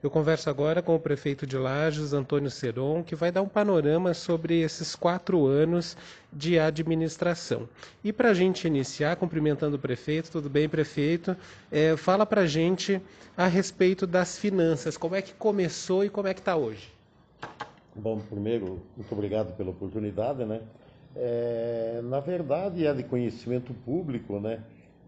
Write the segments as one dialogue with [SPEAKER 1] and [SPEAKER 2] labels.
[SPEAKER 1] Eu converso agora com o prefeito de Lages, Antônio Seron, que vai dar um panorama sobre esses quatro anos de administração. E para a gente iniciar, cumprimentando o prefeito, tudo bem, prefeito? É, fala para a gente a respeito das finanças, como é que começou e como é que está hoje?
[SPEAKER 2] Bom, primeiro, muito obrigado pela oportunidade, né? É, na verdade, é de conhecimento público, né?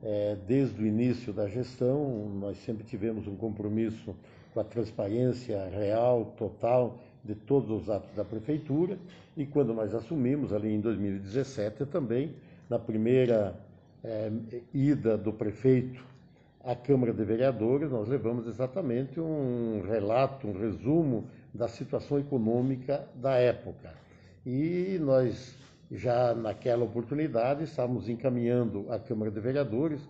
[SPEAKER 2] É, desde o início da gestão, nós sempre tivemos um compromisso com a transparência real, total, de todos os atos da prefeitura. E quando nós assumimos, ali em 2017 também, na primeira é, ida do prefeito à Câmara de Vereadores, nós levamos exatamente um relato, um resumo da situação econômica da época. E nós, já naquela oportunidade, estávamos encaminhando à Câmara de Vereadores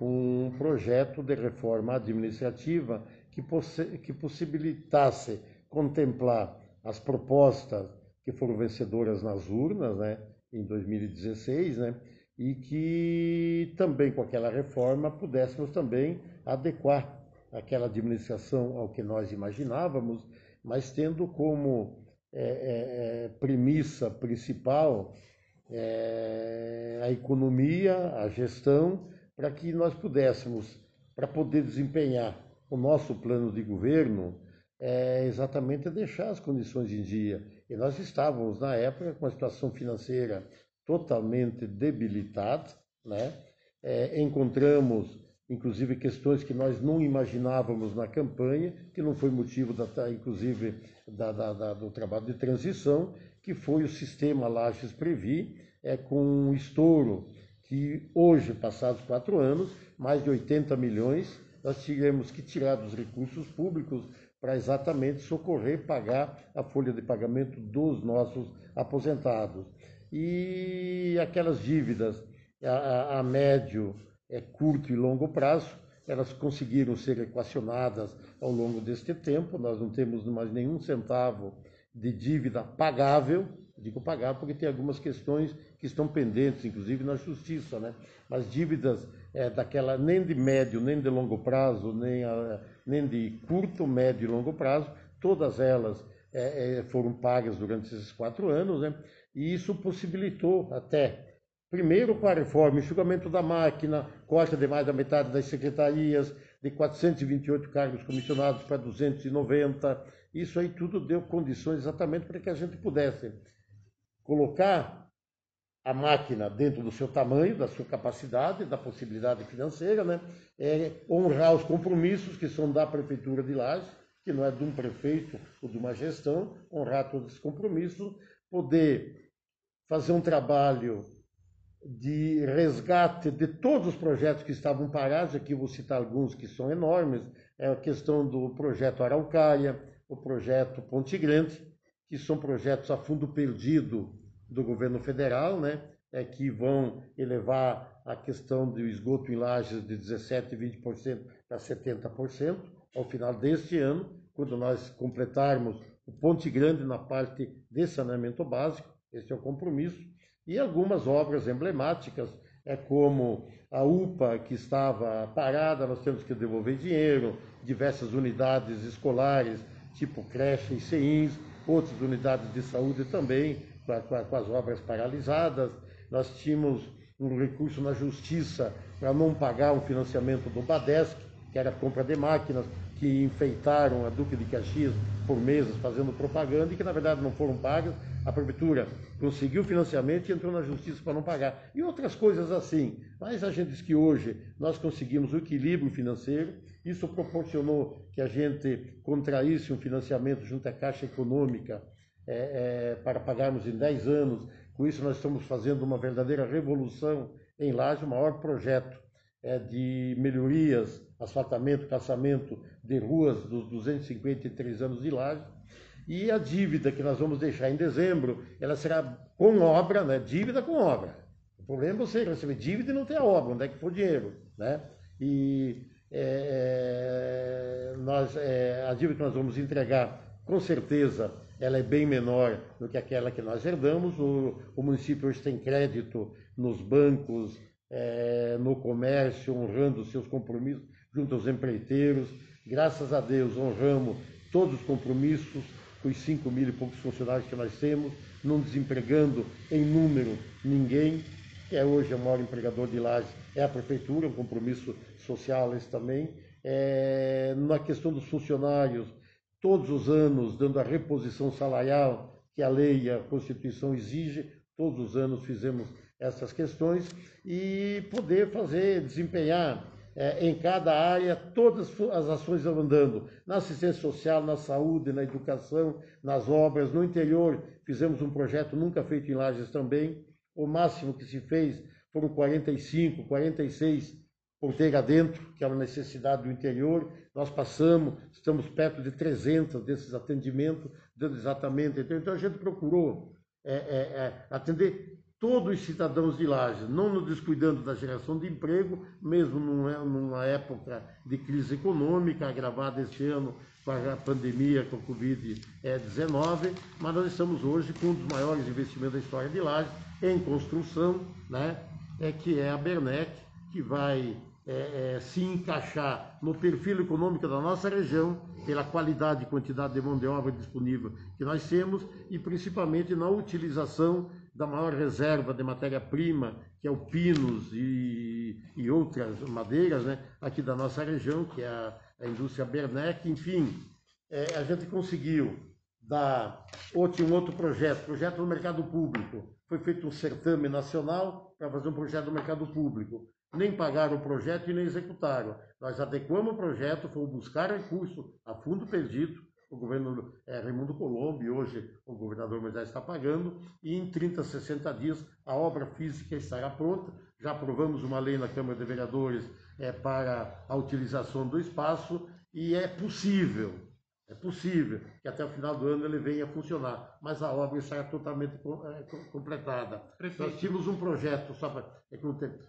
[SPEAKER 2] um projeto de reforma administrativa que, que possibilitasse contemplar as propostas que foram vencedoras nas urnas, né, em 2016, né, e que também com aquela reforma pudéssemos também adequar aquela administração ao que nós imaginávamos, mas tendo como é, é, é premissa principal é, a economia, a gestão, para que nós pudéssemos, para poder desempenhar o nosso plano de governo é exatamente deixar as condições em dia. E nós estávamos, na época, com uma situação financeira totalmente debilitada, né? É, encontramos, inclusive, questões que nós não imaginávamos na campanha, que não foi motivo, da, inclusive, da, da, da, do trabalho de transição, que foi o sistema Lages Previ, é, com um estouro que hoje, passados quatro anos, mais de 80 milhões nós tivemos que tirar dos recursos públicos para exatamente socorrer, pagar a folha de pagamento dos nossos aposentados. E aquelas dívidas a, a médio, é, curto e longo prazo, elas conseguiram ser equacionadas ao longo deste tempo, nós não temos mais nenhum centavo de dívida pagável, digo pagável porque tem algumas questões que estão pendentes, inclusive na justiça, né? Mas dívidas é, daquela nem de médio, nem de longo prazo, nem, a, nem de curto, médio e longo prazo, todas elas é, é, foram pagas durante esses quatro anos, né? e isso possibilitou até, primeiro com a reforma, enxugamento da máquina, corte de mais da metade das secretarias, de 428 cargos comissionados para 290, isso aí tudo deu condições exatamente para que a gente pudesse colocar a máquina dentro do seu tamanho, da sua capacidade, da possibilidade financeira, né? É honrar os compromissos que são da Prefeitura de Lages, que não é de um prefeito ou de uma gestão, honrar todos esses compromissos, poder fazer um trabalho de resgate de todos os projetos que estavam parados, aqui vou citar alguns que são enormes, é a questão do projeto Araucária, o projeto Ponte Grande, que são projetos a fundo perdido do governo federal, né, é que vão elevar a questão do esgoto em lajes de 17% e 20% para 70% ao final deste ano, quando nós completarmos o Ponte Grande na parte de saneamento básico, esse é o compromisso, e algumas obras emblemáticas, é como a UPA que estava parada, nós temos que devolver dinheiro, diversas unidades escolares, tipo creche e CEINS, outras unidades de saúde também, com, as obras paralisadas. Nós tínhamos um recurso na justiça para não pagar um financiamento do Badesc, que era a compra de máquinas, que enfeitaram a Duque de Caxias por meses fazendo propaganda e que na verdade não foram pagas. A prefeitura conseguiu financiamento e entrou na justiça para não pagar. E outras coisas assim. Mas a gente diz que hoje nós conseguimos o equilíbrio financeiro, isso proporcionou que a gente contraísse um financiamento junto à Caixa Econômica é, é, para pagarmos em 10 anos. Com isso, nós estamos fazendo uma verdadeira revolução em Laje, o maior projeto é, de melhorias, asfaltamento, caçamento de ruas dos 253 anos de Laje. E a dívida que nós vamos deixar em dezembro, ela será com obra, né? dívida com obra. O problema é você receber dívida e não ter a obra, onde é que for o dinheiro. Né? E é, é nós, é, a dívida que nós vamos entregar, com certeza, ela é bem menor do que aquela que nós herdamos. O, o município hoje tem crédito nos bancos é, no comércio, honrando seus compromissos junto aos empreiteiros. Graças a Deus, honramos todos os compromissos com os 5 mil e poucos funcionários que nós temos, não desempregando em número ninguém, que é hoje o maior empregador de Lages, é a prefeitura, um compromisso social esse também. É, na questão dos funcionários, todos os anos dando a reposição salarial que a lei e a Constituição exige, todos os anos fizemos essas questões e poder fazer, desempenhar é, em cada área todas as ações andando, na assistência social, na saúde, na educação, nas obras, no interior fizemos um projeto nunca feito em Lages também, o máximo que se fez foram 45, 46 ponteira dentro, que é uma necessidade do interior. Nós passamos, estamos perto de 300 desses atendimentos, dando exatamente. Então, a gente procurou é, é, é, atender todos os cidadãos de Lages, não nos descuidando da geração de emprego, mesmo numa época de crise econômica, agravada este ano com a pandemia, com a Covid-19, mas nós estamos hoje com um dos maiores investimentos da história de Lages em construção, né, é, que é a Bernec, que vai é, é, se encaixar no perfil econômico da nossa região, pela qualidade e quantidade de mão de obra disponível que nós temos e principalmente na utilização da maior reserva de matéria-prima, que é o pinos e, e, outras madeiras, né, aqui da nossa região, que é a, a indústria Bernec. Enfim, é, a gente conseguiu dar. Ou tinha um outro projeto, projeto no mercado público. Foi feito um certame nacional para fazer um projeto no mercado público nem pagaram o projeto e nem executaram. Nós adequamos o projeto, fomos buscar recurso a fundo perdido, o governo é, Raimundo Colombo, e hoje o governador Moisés está pagando, e em 30, 60 dias a obra física estará pronta. Já aprovamos uma lei na Câmara de Vereadores é, para a utilização do espaço, e é possível é possível que até o final do ano ele venha a funcionar, mas a obra estará totalmente é, completada. Prefeito. Nós tínhamos um projeto, só para, é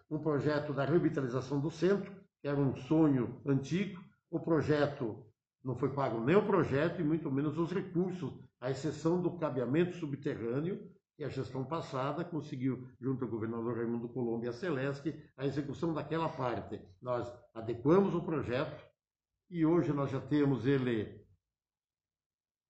[SPEAKER 2] um projeto da revitalização do centro, que era um sonho antigo. O projeto não foi pago nem o projeto e muito menos os recursos, à exceção do cabeamento subterrâneo, que a gestão passada conseguiu, junto ao governador Raimundo Colombo e a Celeste, a execução daquela parte. Nós adequamos o projeto e hoje nós já temos ele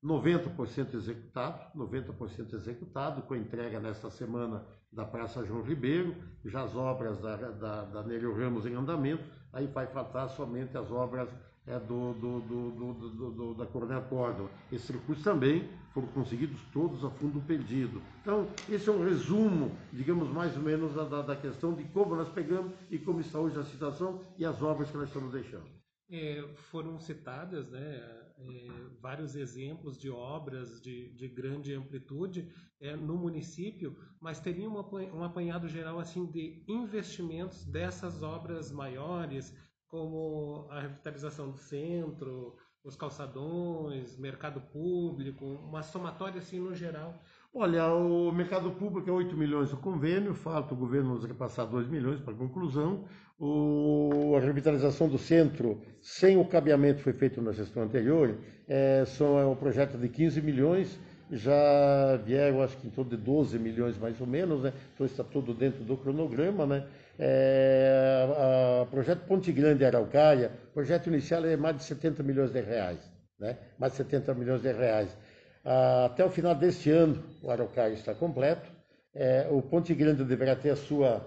[SPEAKER 2] 90% executado, 90% executado, com entrega nesta semana da Praça João Ribeiro, já as obras da, da, da Ramos em andamento, aí vai faltar somente as obras é, do, do, do, do, da Coronel Córdoba. Esses recursos também foram conseguidos todos a fundo perdido. Então, esse é um resumo, digamos, mais ou menos, da, da questão de como nós pegamos e como está hoje a situação e as obras que nós estamos deixando.
[SPEAKER 1] É, foram citadas né, é, vários exemplos de obras de, de grande amplitude é, no município, mas teria uma, um apanhado geral assim de investimentos dessas obras maiores, como a revitalização do centro, os calçadões, mercado público, uma somatória assim no geral.
[SPEAKER 2] Olha, o mercado público é 8 milhões o convênio, falta o governo nos repassar 2 milhões para conclusão. O, a revitalização do centro, sem o cabeamento foi feito na gestão anterior, é, são, é um projeto de 15 milhões, já vieram acho que em torno de 12 milhões mais ou menos, né? então está tudo dentro do cronograma. Né? É, o projeto Ponte Grande Araucária, projeto inicial é mais de 70 milhões de reais, né? mais de 70 milhões de reais. Até o final deste ano, o Araucária está completo, é, o Ponte Grande deverá ter a sua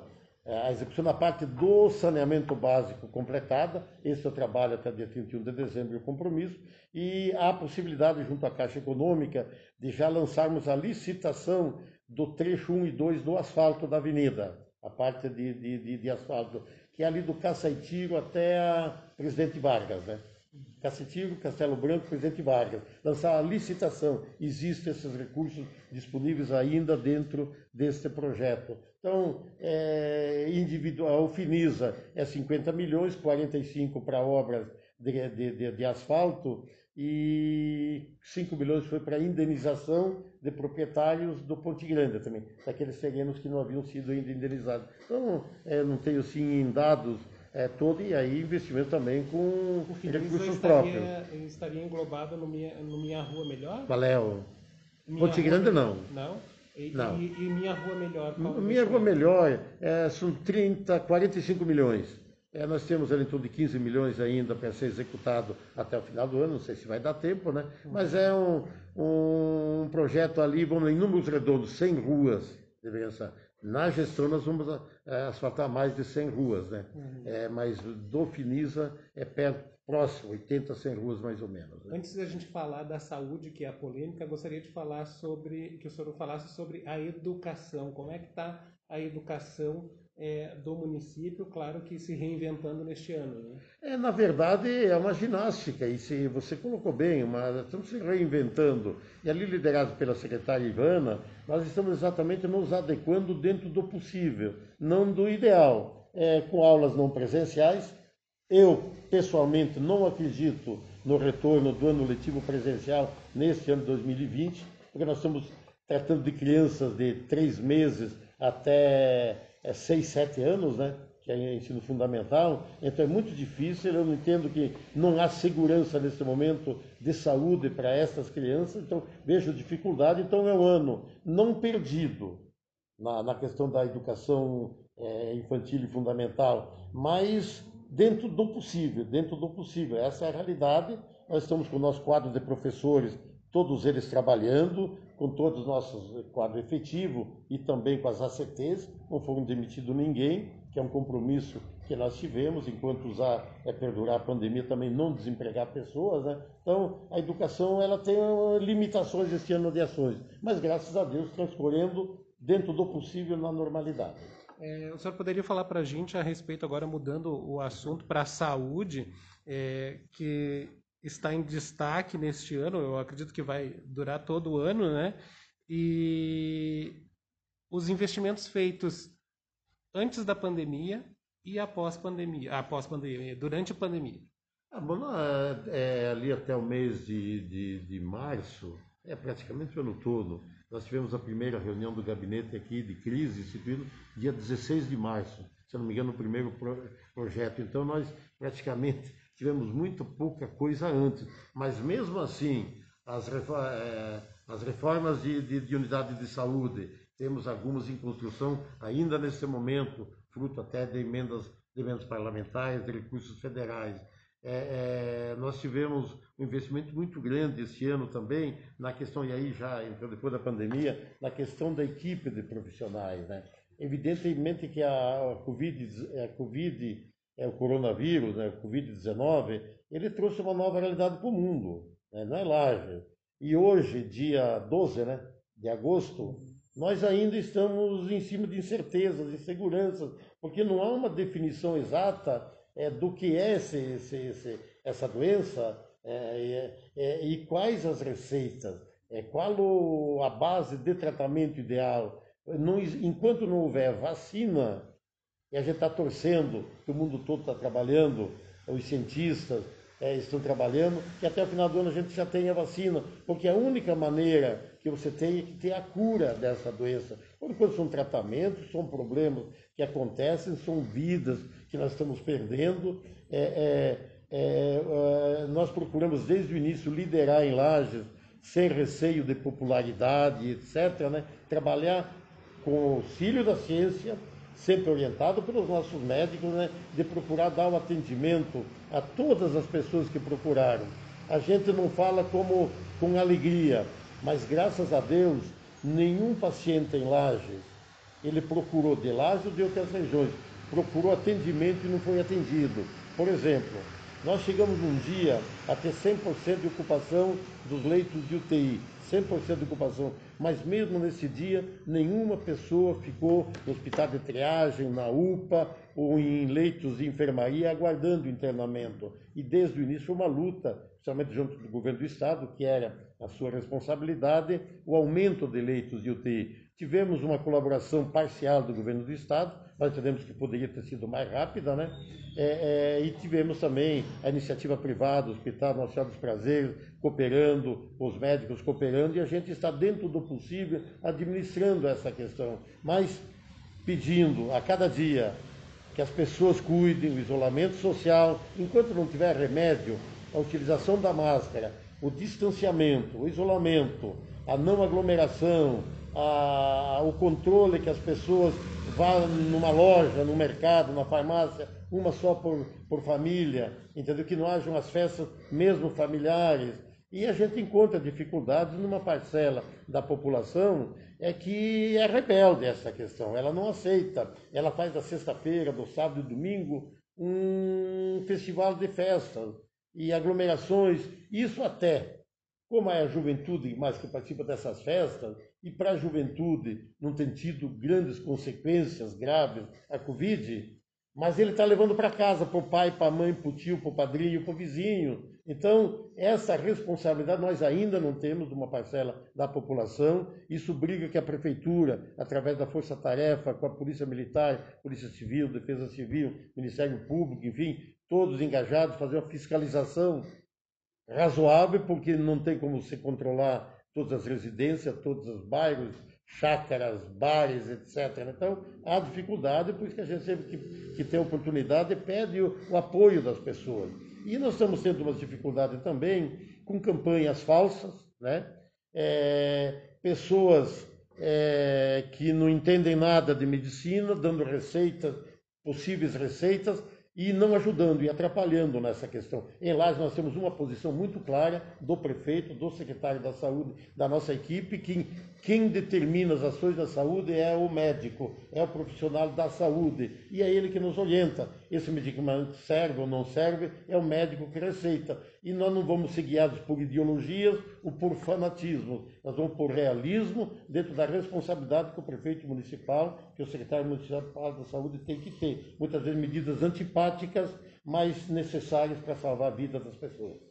[SPEAKER 2] é, a execução da parte do saneamento básico completada, esse é o trabalho até dia 31 de dezembro, o compromisso, e há a possibilidade, junto à Caixa Econômica, de já lançarmos a licitação do trecho 1 e 2 do asfalto da avenida, a parte de, de, de, de asfalto, que é ali do Caçaitiro até a Presidente Vargas, né? Cacetigo, Castelo Branco, Presidente Vargas, lançar a licitação. Existem esses recursos disponíveis ainda dentro deste projeto. Então, é, individual, o Finisa é 50 milhões, 45 para obras de, de, de, de asfalto e 5 milhões foi para indenização de proprietários do Ponte Grande também, daqueles terrenos que não haviam sido ainda indenizados. Então, é, não tenho sim dados é, todo e aí investimento também com recursos estaria, próprios.
[SPEAKER 1] Estaria englobado no minha, no minha Rua Melhor?
[SPEAKER 2] Qual é? Ponte Grande não.
[SPEAKER 1] Não? E, não. E, e Minha Rua Melhor?
[SPEAKER 2] Minha Rua Melhor é, são 30, 45 milhões. É, nós temos ali em torno de 15 milhões ainda para ser executado até o final do ano, não sei se vai dar tempo, né? Mas é um, um projeto ali, vamos em números redondos, 100 ruas, deveria ser. Na gestão nós vamos é, asfaltar mais de 100 ruas, né? Uhum. É, mas do Finisa é perto, próximo, 80, 100 ruas mais ou menos.
[SPEAKER 1] Né? Antes da gente falar da saúde, que é a polêmica, gostaria de falar sobre, que o senhor falasse sobre a educação. Como é que está a educação é, do município, claro que se reinventando neste ano. Né?
[SPEAKER 2] É, na verdade, é uma ginástica, e se você colocou bem, uma, estamos se reinventando. E ali, liderado pela secretária Ivana, nós estamos exatamente nos adequando dentro do possível, não do ideal. É, com aulas não presenciais, eu, pessoalmente, não acredito no retorno do ano letivo presencial neste ano de 2020, porque nós estamos tratando de crianças de três meses até é, seis, sete anos, né? que é ensino fundamental, então é muito difícil, eu não entendo que não há segurança nesse momento de saúde para essas crianças, então vejo dificuldade, então é um ano não perdido na, na questão da educação é, infantil e fundamental, mas dentro do possível, dentro do possível, essa é a realidade, nós estamos com o nosso quadro de professores, todos eles trabalhando, com todos os nossos quadros efetivos e também com as ACTs, não foram demitidos ninguém, que é um compromisso que nós tivemos, enquanto usar é perdurar a pandemia, também não desempregar pessoas, né? Então, a educação, ela tem limitações esse ano de ações, mas graças a Deus transcorrendo dentro do possível na normalidade.
[SPEAKER 1] É, o senhor poderia falar para a gente a respeito, agora mudando o assunto para a saúde, é, que está em destaque neste ano, eu acredito que vai durar todo o ano, né? E os investimentos feitos antes da pandemia e após pandemia, após pandemia, durante a pandemia.
[SPEAKER 2] Ah, bom, é, é, ali até o mês de, de, de, março, é praticamente o ano todo. Nós tivemos a primeira reunião do gabinete aqui de crise, instituído dia 16 de março, se não me engano, o primeiro pro, projeto. Então, nós praticamente tivemos muito pouca coisa antes, mas mesmo assim, as, é, as reformas de, de, de, unidade de saúde, temos algumas em construção ainda nesse momento, fruto até de emendas, de emendas parlamentares, de recursos federais. É, é, nós tivemos um investimento muito grande esse ano também na questão, e aí já entrou depois da pandemia, na questão da equipe de profissionais. Né? Evidentemente que a, a COVID, a COVID é, o coronavírus, né, o Covid-19, ele trouxe uma nova realidade para o mundo, né, é Laje. E hoje, dia 12 né, de agosto, nós ainda estamos em cima de incertezas, inseguranças, porque não há uma definição exata é, do que é esse, esse, esse, essa doença é, é, e quais as receitas, é, qual o, a base de tratamento ideal. Não, enquanto não houver vacina, e a gente está torcendo, que o mundo todo está trabalhando, os cientistas é, estão trabalhando, que até o final do ano a gente já tenha vacina, porque a única maneira que você tem é que ter a cura dessa doença. Por enquanto são tratamentos, são problemas que acontecem, são vidas que nós estamos perdendo. É, é, é, é nós procuramos desde o início liderar em lajes, sem receio de popularidade, etc., né? trabalhar com o auxílio da ciência, sempre orientado pelos nossos médicos, né, de procurar dar o um atendimento a todas as pessoas que procuraram. A gente não fala como com alegria, mas graças a Deus, nenhum paciente em Lages, ele procurou de Lages ou de outras regiões, procurou atendimento e não foi atendido. Por exemplo, nós chegamos um dia a ter 100% de ocupação dos leitos de UTI, 100% de ocupação, mas mesmo nesse dia, nenhuma pessoa ficou no hospital de triagem, na UPA ou em leitos de enfermaria aguardando internamento. E desde o início foi uma luta, principalmente junto do governo do Estado, que era a sua responsabilidade, o aumento de leitos de UTI. Tivemos uma colaboração parcial do governo do Estado, nós entendemos que poderia ter sido mais rápida, né? É, é, e tivemos também a iniciativa privada, o Hospital Senhora dos Prazeres, cooperando, os médicos cooperando, e a gente está, dentro do possível, administrando essa questão, mas pedindo a cada dia que as pessoas cuidem, o isolamento social, enquanto não tiver remédio, a utilização da máscara, o distanciamento, o isolamento, a não aglomeração, a, o controle que as pessoas vão numa loja, no mercado, na farmácia, uma só por, por família, entendeu? Que não hajam as festas mesmo familiares. E a gente encontra dificuldades numa parcela da população é que é rebelde essa questão, ela não aceita. Ela faz da sexta-feira, do sábado e domingo um festival de festas e aglomerações, isso até, como é a juventude mais que participa dessas festas, e para a juventude não tem tido grandes consequências graves a Covid, mas ele está levando para casa, para o pai, para a mãe, para o tio, para o padrinho, para o vizinho. Então, essa responsabilidade nós ainda não temos de uma parcela da população. Isso briga que a prefeitura, através da Força Tarefa, com a Polícia Militar, Polícia Civil, Defesa Civil, Ministério Público, enfim, todos engajados, fazer uma fiscalização razoável, porque não tem como se controlar todas as residências, todos os bairros, chácaras, bares, etc. Então, há dificuldade, por isso que a gente sempre que, que tem oportunidade pede o, o, apoio das pessoas. E nós estamos tendo uma dificuldade também com campanhas falsas, né? É, pessoas é, que não entendem nada de medicina, dando receitas, possíveis receitas, e não ajudando e atrapalhando nessa questão. Em Lages nós temos uma posição muito clara do prefeito, do secretário da saúde, da nossa equipe, que quem determina as ações da saúde é o médico, é o profissional da saúde, e é ele que nos orienta. Esse medicamento serve ou não serve, é o médico que receita. E nós não vamos ser guiados por ideologias ou por fanatismo, nós vamos por realismo dentro da responsabilidade que o prefeito municipal, que o secretário municipal da saúde tem que ter. Muitas vezes medidas antipáticas, mas necessárias para salvar a vida das pessoas.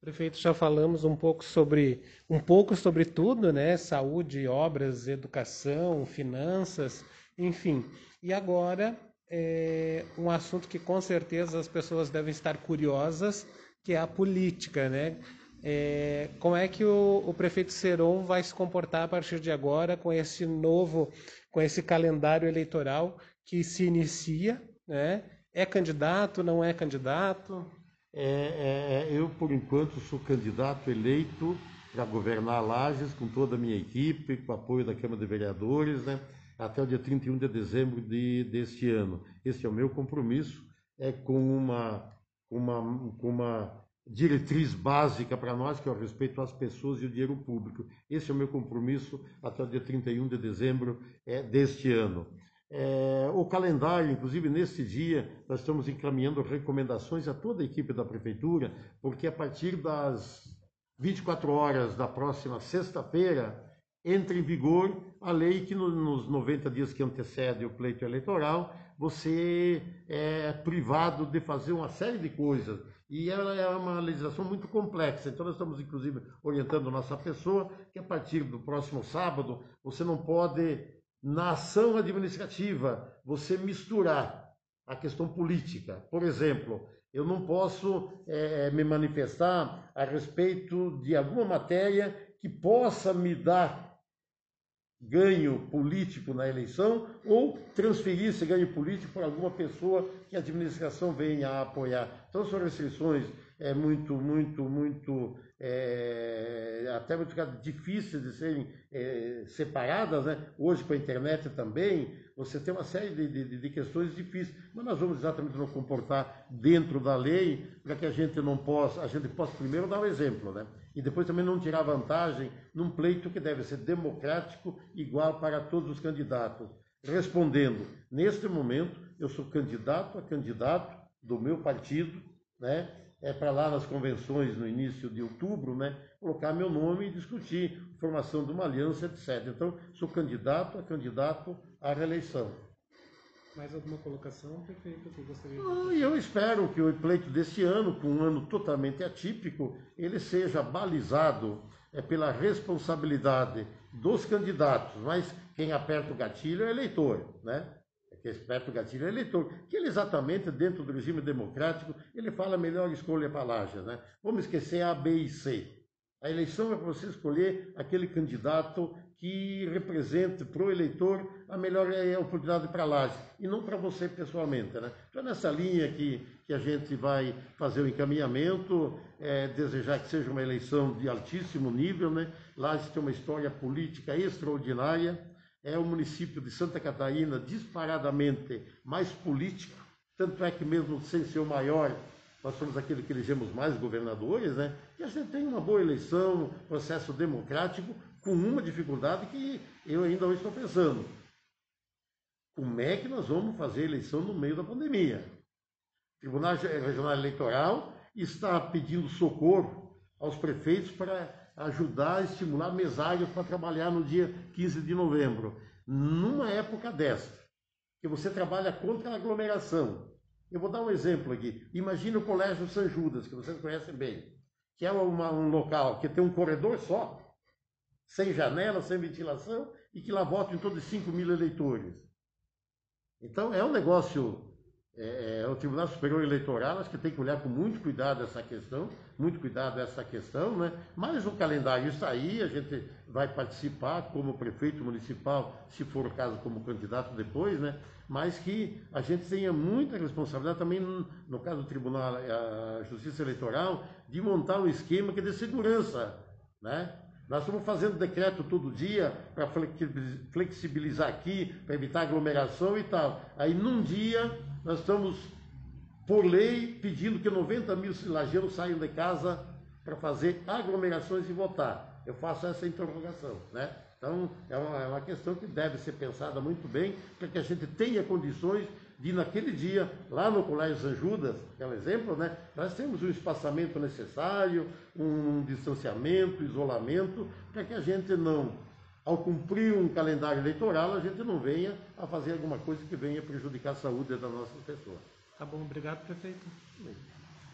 [SPEAKER 1] Prefeito, já falamos um pouco sobre um pouco sobre tudo, né? Saúde, obras, educação, finanças, enfim. E agora é um assunto que com certeza as pessoas devem estar curiosas, que é a política, né? É, como é que o, o prefeito Seron vai se comportar a partir de agora com esse novo, com esse calendário eleitoral que se inicia, né? É candidato, não é candidato?
[SPEAKER 2] É, é, é, eu, por enquanto, sou candidato eleito para governar Lages com toda a minha equipe, com o apoio da Câmara de Vereadores, né, até o dia 31 de dezembro de, deste ano. Esse é o meu compromisso, é com uma, uma, uma diretriz básica para nós, que é o respeito às pessoas e o dinheiro público. Esse é o meu compromisso até o dia 31 de dezembro é, deste ano. É, o calendário, inclusive nesse dia, nós estamos encaminhando recomendações a toda a equipe da Prefeitura, porque a partir das 24 horas da próxima sexta-feira entra em vigor a lei que nos 90 dias que antecede o pleito eleitoral, você é privado de fazer uma série de coisas. E ela é uma legislação muito complexa. Então, nós estamos, inclusive, orientando nossa pessoa que a partir do próximo sábado você não pode na ação administrativa, você misturar a questão política. Por exemplo, eu não posso é, me manifestar a respeito de alguma matéria que possa me dar ganho político na eleição ou transferir esse ganho político para alguma pessoa que a administração venha a apoiar. Então são restrições é, muito, muito, muito é, até muito difíceis de serem é, separadas, né? hoje com a internet também, você tem uma série de, de, de, questões difíceis, mas nós vamos exatamente nos comportar dentro da lei para que a gente não possa, a gente possa primeiro dar um exemplo, né? E depois também não tirar vantagem num pleito que deve ser democrático, igual para todos os candidatos. Respondendo, neste momento, eu sou candidato a candidato do meu partido, né? é, para lá nas convenções no início de outubro, né, colocar meu nome e discutir formação de uma aliança, etc. Então, sou candidato a candidato à reeleição.
[SPEAKER 1] Mais alguma colocação, prefeito, que gostaria de...
[SPEAKER 2] Ah, eu espero que o pleito desse ano, com um ano totalmente atípico, ele seja balizado é, pela responsabilidade dos candidatos, mas quem aperta o gatilho é o eleitor, né? que esperto gatilho eleitor, que ele exatamente, dentro do regime democrático, ele fala melhor escolha para Lages, né? Vamos esquecer A, B e C. A eleição é para você escolher aquele candidato que represente para o eleitor a melhor é, oportunidade para a e não para você pessoalmente. Né? Então é nessa linha que, que a gente vai fazer o encaminhamento, é, desejar que seja uma eleição de altíssimo nível. Né? Laje tem uma história política extraordinária, é o município de Santa Catarina disparadamente mais político, tanto é que mesmo sem ser o maior, nós somos aquele que elegemos mais governadores, né? E a gente tem uma boa eleição, processo democrático, com uma dificuldade que eu ainda não estou pensando. Como é que nós vamos fazer eleição no meio da pandemia? O Tribunal Regional Eleitoral está pedindo socorro aos prefeitos para ajudar a estimular mesários para trabalhar no dia 15 de novembro. Numa época desta, que você trabalha contra a aglomeração. Eu vou dar um exemplo aqui. Imagine o Colégio São Judas, que vocês conhecem bem, que é uma, um local que tem um corredor só, sem janela, sem ventilação, e que lá votam em de 5 mil eleitores. Então, é um negócio é, é, o Tribunal Superior Eleitoral acho que tem que olhar com muito cuidado essa questão, muito cuidado essa questão, né? Mas o calendário aí, a gente vai participar como prefeito municipal, se for o caso como candidato depois, né? Mas que a gente tenha muita responsabilidade também no, caso do Tribunal, a Justiça Eleitoral, de montar um esquema que dê segurança, né? Nós estamos fazendo decreto todo dia para flexibilizar aqui, para evitar aglomeração e tal. Aí num dia nós estamos, por lei, pedindo que 90 mil silageiros saiam de casa para fazer aglomerações e votar. Eu faço essa interrogação, né? Então, é uma, é uma questão que deve ser pensada muito bem, para que a gente tenha condições de, naquele dia, lá no Colégio São Judas, que é um exemplo, né, nós temos um espaçamento necessário, um distanciamento, isolamento, para que a gente não, ao cumprir um calendário eleitoral, a gente não venha a fazer alguma coisa que venha prejudicar a saúde das nossas pessoas.
[SPEAKER 1] Tá bom, obrigado, prefeito. Bem.